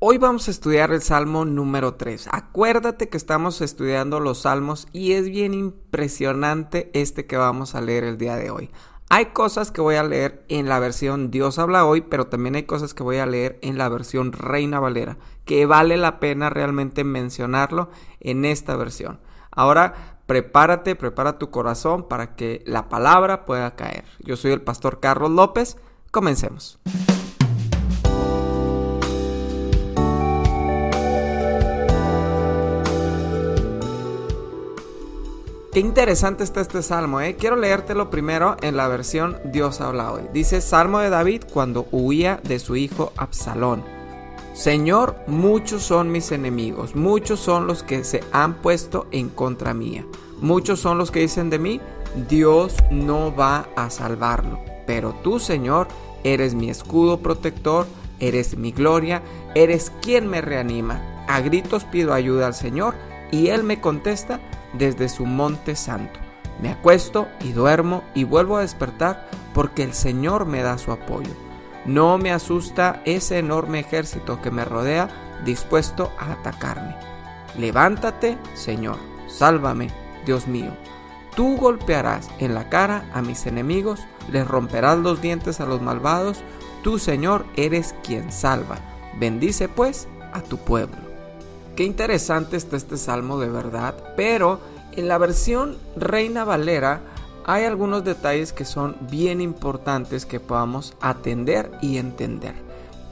Hoy vamos a estudiar el Salmo número 3. Acuérdate que estamos estudiando los salmos y es bien impresionante este que vamos a leer el día de hoy. Hay cosas que voy a leer en la versión Dios habla hoy, pero también hay cosas que voy a leer en la versión Reina Valera, que vale la pena realmente mencionarlo en esta versión. Ahora prepárate, prepara tu corazón para que la palabra pueda caer. Yo soy el pastor Carlos López. Comencemos. Qué interesante está este salmo, ¿eh? Quiero leértelo primero en la versión Dios habla hoy. Dice Salmo de David cuando huía de su hijo Absalón. Señor, muchos son mis enemigos, muchos son los que se han puesto en contra mía. Muchos son los que dicen de mí, Dios no va a salvarlo. Pero tú, Señor, eres mi escudo protector, eres mi gloria, eres quien me reanima. A gritos pido ayuda al Señor y Él me contesta, desde su monte santo. Me acuesto y duermo y vuelvo a despertar porque el Señor me da su apoyo. No me asusta ese enorme ejército que me rodea dispuesto a atacarme. Levántate, Señor, sálvame, Dios mío. Tú golpearás en la cara a mis enemigos, les romperás los dientes a los malvados, tú, Señor, eres quien salva. Bendice pues a tu pueblo. Qué interesante está este salmo de verdad, pero en la versión Reina Valera hay algunos detalles que son bien importantes que podamos atender y entender.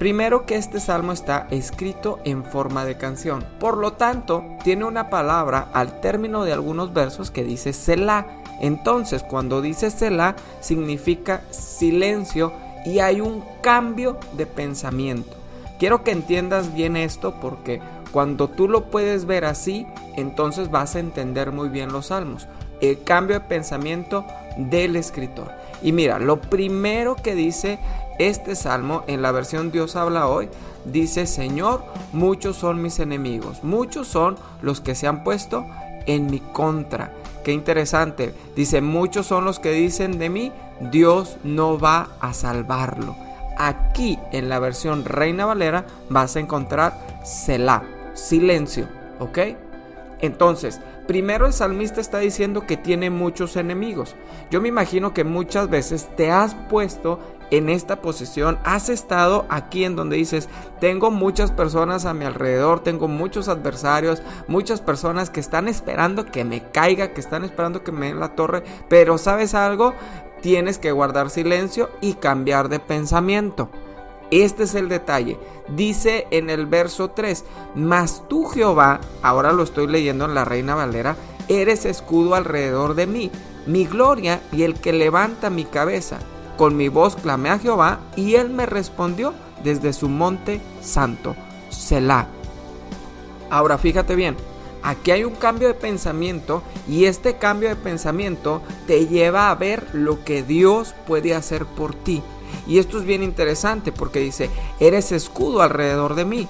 Primero que este salmo está escrito en forma de canción, por lo tanto tiene una palabra al término de algunos versos que dice Selah. Entonces cuando dice Selah significa silencio y hay un cambio de pensamiento. Quiero que entiendas bien esto porque cuando tú lo puedes ver así, entonces vas a entender muy bien los salmos. El cambio de pensamiento del escritor. Y mira, lo primero que dice este salmo en la versión Dios habla hoy, dice, Señor, muchos son mis enemigos, muchos son los que se han puesto en mi contra. Qué interesante. Dice, muchos son los que dicen de mí, Dios no va a salvarlo. Aquí en la versión Reina Valera vas a encontrar Selah silencio, ¿ok? Entonces, primero el salmista está diciendo que tiene muchos enemigos. Yo me imagino que muchas veces te has puesto en esta posición, has estado aquí en donde dices, tengo muchas personas a mi alrededor, tengo muchos adversarios, muchas personas que están esperando que me caiga, que están esperando que me den la torre, pero ¿sabes algo? Tienes que guardar silencio y cambiar de pensamiento. Este es el detalle. Dice en el verso 3, mas tú Jehová, ahora lo estoy leyendo en la Reina Valera, eres escudo alrededor de mí, mi gloria y el que levanta mi cabeza. Con mi voz clamé a Jehová y él me respondió desde su monte santo, Selah. Ahora fíjate bien, aquí hay un cambio de pensamiento y este cambio de pensamiento te lleva a ver lo que Dios puede hacer por ti. Y esto es bien interesante porque dice, eres escudo alrededor de mí.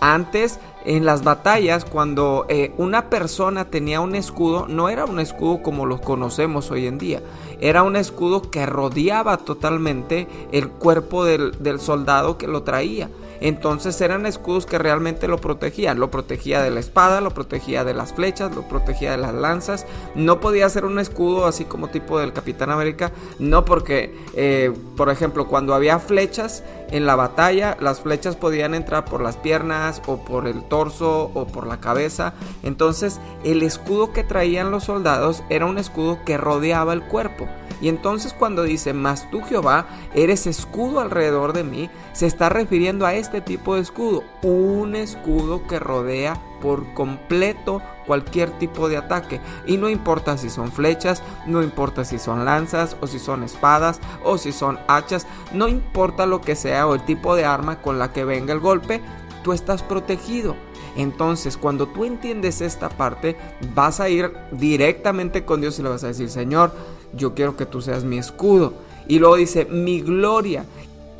Antes, en las batallas, cuando eh, una persona tenía un escudo, no era un escudo como los conocemos hoy en día. Era un escudo que rodeaba totalmente el cuerpo del, del soldado que lo traía. Entonces eran escudos que realmente lo protegían. Lo protegía de la espada, lo protegía de las flechas, lo protegía de las lanzas. No podía ser un escudo así como tipo del Capitán América. No porque, eh, por ejemplo, cuando había flechas en la batalla, las flechas podían entrar por las piernas o por el torso o por la cabeza. Entonces el escudo que traían los soldados era un escudo que rodeaba el cuerpo. Y entonces cuando dice, mas tú Jehová, eres escudo alrededor de mí, se está refiriendo a este tipo de escudo, un escudo que rodea por completo cualquier tipo de ataque. Y no importa si son flechas, no importa si son lanzas o si son espadas o si son hachas, no importa lo que sea o el tipo de arma con la que venga el golpe, tú estás protegido. Entonces, cuando tú entiendes esta parte, vas a ir directamente con Dios y le vas a decir, Señor, yo quiero que tú seas mi escudo. Y luego dice, mi gloria.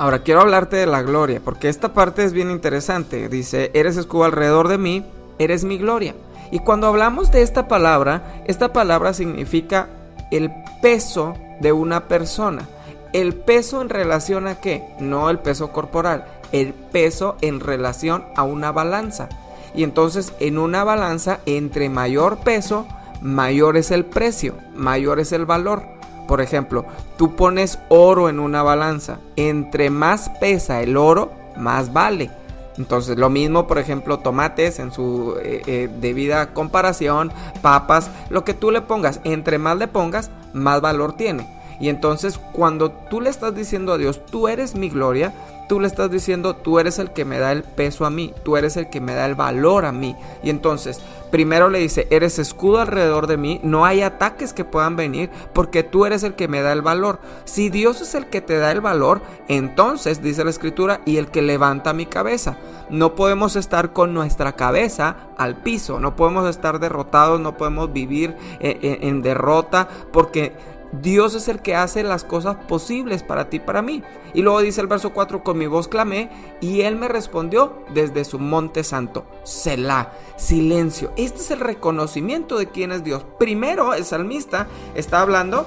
Ahora quiero hablarte de la gloria, porque esta parte es bien interesante. Dice, eres escudo alrededor de mí, eres mi gloria. Y cuando hablamos de esta palabra, esta palabra significa el peso de una persona. ¿El peso en relación a qué? No el peso corporal. el peso en relación a una balanza. Y entonces en una balanza, entre mayor peso, mayor es el precio, mayor es el valor. Por ejemplo, tú pones oro en una balanza. Entre más pesa el oro, más vale. Entonces, lo mismo, por ejemplo, tomates en su eh, eh, debida comparación, papas, lo que tú le pongas, entre más le pongas, más valor tiene. Y entonces, cuando tú le estás diciendo a Dios, tú eres mi gloria, tú le estás diciendo, tú eres el que me da el peso a mí, tú eres el que me da el valor a mí. Y entonces, primero le dice, eres escudo alrededor de mí, no hay ataques que puedan venir porque tú eres el que me da el valor. Si Dios es el que te da el valor, entonces, dice la escritura, y el que levanta mi cabeza. No podemos estar con nuestra cabeza al piso, no podemos estar derrotados, no podemos vivir en, eh, en, en derrota porque Dios es el que hace las cosas posibles para ti para mí. Y luego dice el verso 4, con mi voz clamé y él me respondió desde su monte santo. Selah, silencio. Este es el reconocimiento de quién es Dios. Primero el salmista está hablando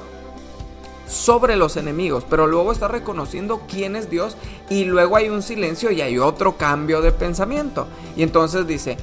sobre los enemigos, pero luego está reconociendo quién es Dios y luego hay un silencio y hay otro cambio de pensamiento. Y entonces dice,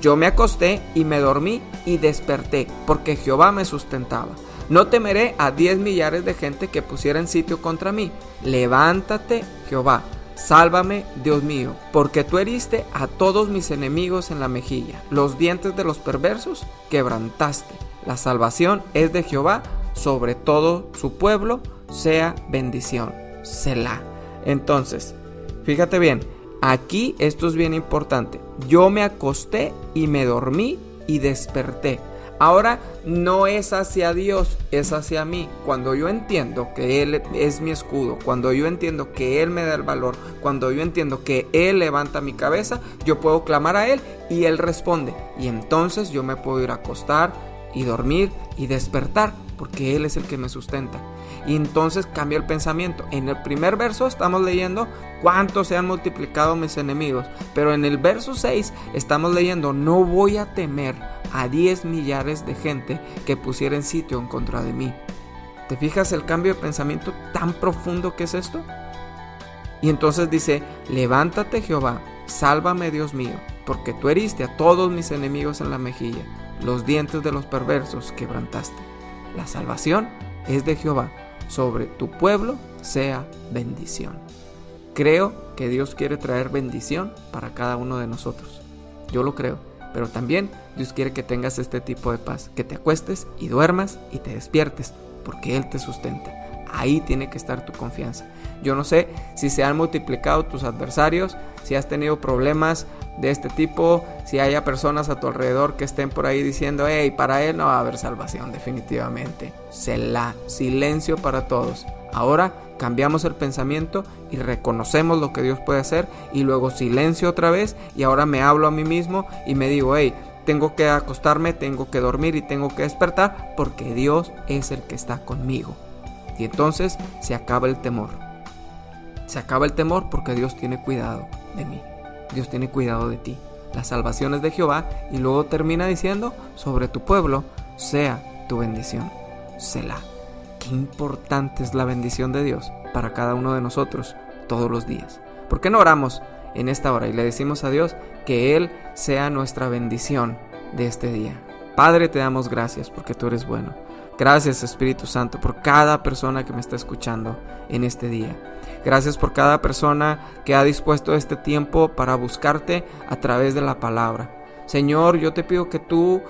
yo me acosté y me dormí y desperté porque Jehová me sustentaba. No temeré a diez millares de gente que pusieran sitio contra mí. Levántate, Jehová. Sálvame, Dios mío, porque tú heriste a todos mis enemigos en la mejilla. Los dientes de los perversos quebrantaste. La salvación es de Jehová, sobre todo su pueblo, sea bendición. Selah. Entonces, fíjate bien, aquí esto es bien importante. Yo me acosté y me dormí y desperté. Ahora no es hacia Dios, es hacia mí. Cuando yo entiendo que Él es mi escudo, cuando yo entiendo que Él me da el valor, cuando yo entiendo que Él levanta mi cabeza, yo puedo clamar a Él y Él responde. Y entonces yo me puedo ir a acostar y dormir y despertar, porque Él es el que me sustenta. Y entonces cambia el pensamiento. En el primer verso estamos leyendo cuántos se han multiplicado mis enemigos. Pero en el verso 6 estamos leyendo no voy a temer a 10 millares de gente que pusieran sitio en contra de mí. ¿Te fijas el cambio de pensamiento tan profundo que es esto? Y entonces dice, levántate Jehová, sálvame Dios mío, porque tú heriste a todos mis enemigos en la mejilla, los dientes de los perversos quebrantaste. La salvación es de Jehová sobre tu pueblo sea bendición. Creo que Dios quiere traer bendición para cada uno de nosotros. Yo lo creo. Pero también Dios quiere que tengas este tipo de paz, que te acuestes y duermas y te despiertes, porque Él te sustenta. Ahí tiene que estar tu confianza. Yo no sé si se han multiplicado tus adversarios, si has tenido problemas de este tipo, si haya personas a tu alrededor que estén por ahí diciendo, hey, para él no va a haber salvación definitivamente. Selah, silencio para todos. Ahora cambiamos el pensamiento y reconocemos lo que Dios puede hacer y luego silencio otra vez y ahora me hablo a mí mismo y me digo, hey, tengo que acostarme, tengo que dormir y tengo que despertar porque Dios es el que está conmigo. Y entonces se acaba el temor. Se acaba el temor porque Dios tiene cuidado de mí. Dios tiene cuidado de ti. La salvación es de Jehová y luego termina diciendo, sobre tu pueblo sea tu bendición. Selah. Importante es la bendición de Dios para cada uno de nosotros todos los días. ¿Por qué no oramos en esta hora y le decimos a Dios que Él sea nuestra bendición de este día? Padre, te damos gracias porque tú eres bueno. Gracias Espíritu Santo por cada persona que me está escuchando en este día. Gracias por cada persona que ha dispuesto este tiempo para buscarte a través de la palabra. Señor, yo te pido que tú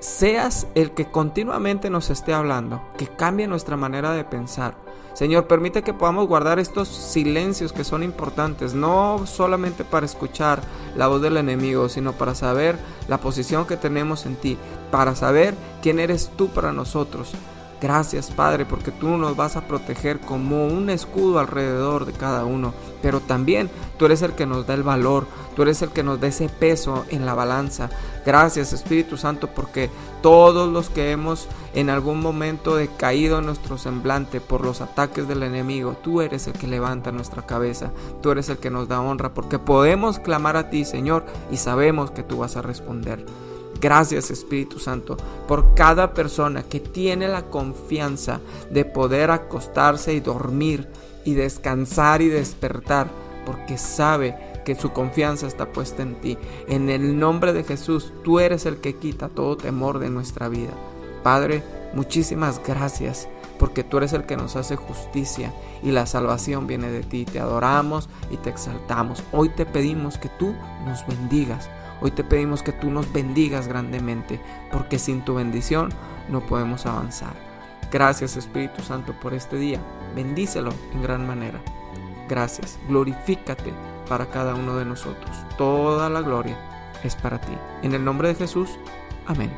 seas el que continuamente nos esté hablando, que cambie nuestra manera de pensar. Señor, permite que podamos guardar estos silencios que son importantes, no solamente para escuchar la voz del enemigo, sino para saber la posición que tenemos en ti, para saber quién eres tú para nosotros. Gracias Padre porque tú nos vas a proteger como un escudo alrededor de cada uno, pero también tú eres el que nos da el valor, tú eres el que nos da ese peso en la balanza. Gracias Espíritu Santo porque todos los que hemos en algún momento decaído nuestro semblante por los ataques del enemigo, tú eres el que levanta nuestra cabeza, tú eres el que nos da honra porque podemos clamar a ti Señor y sabemos que tú vas a responder. Gracias Espíritu Santo por cada persona que tiene la confianza de poder acostarse y dormir y descansar y despertar porque sabe que su confianza está puesta en ti. En el nombre de Jesús, tú eres el que quita todo temor de nuestra vida. Padre, muchísimas gracias porque tú eres el que nos hace justicia y la salvación viene de ti. Te adoramos y te exaltamos. Hoy te pedimos que tú nos bendigas. Hoy te pedimos que tú nos bendigas grandemente, porque sin tu bendición no podemos avanzar. Gracias Espíritu Santo por este día. Bendícelo en gran manera. Gracias. Glorifícate para cada uno de nosotros. Toda la gloria es para ti. En el nombre de Jesús. Amén.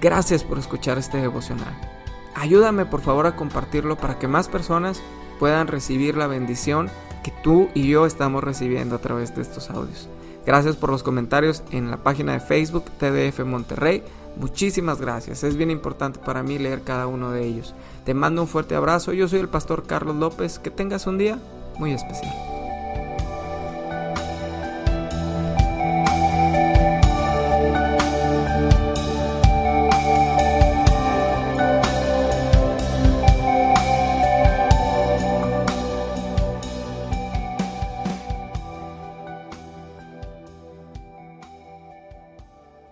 Gracias por escuchar este devocional. Ayúdame por favor a compartirlo para que más personas puedan recibir la bendición que tú y yo estamos recibiendo a través de estos audios. Gracias por los comentarios en la página de Facebook TDF Monterrey. Muchísimas gracias. Es bien importante para mí leer cada uno de ellos. Te mando un fuerte abrazo. Yo soy el pastor Carlos López. Que tengas un día muy especial.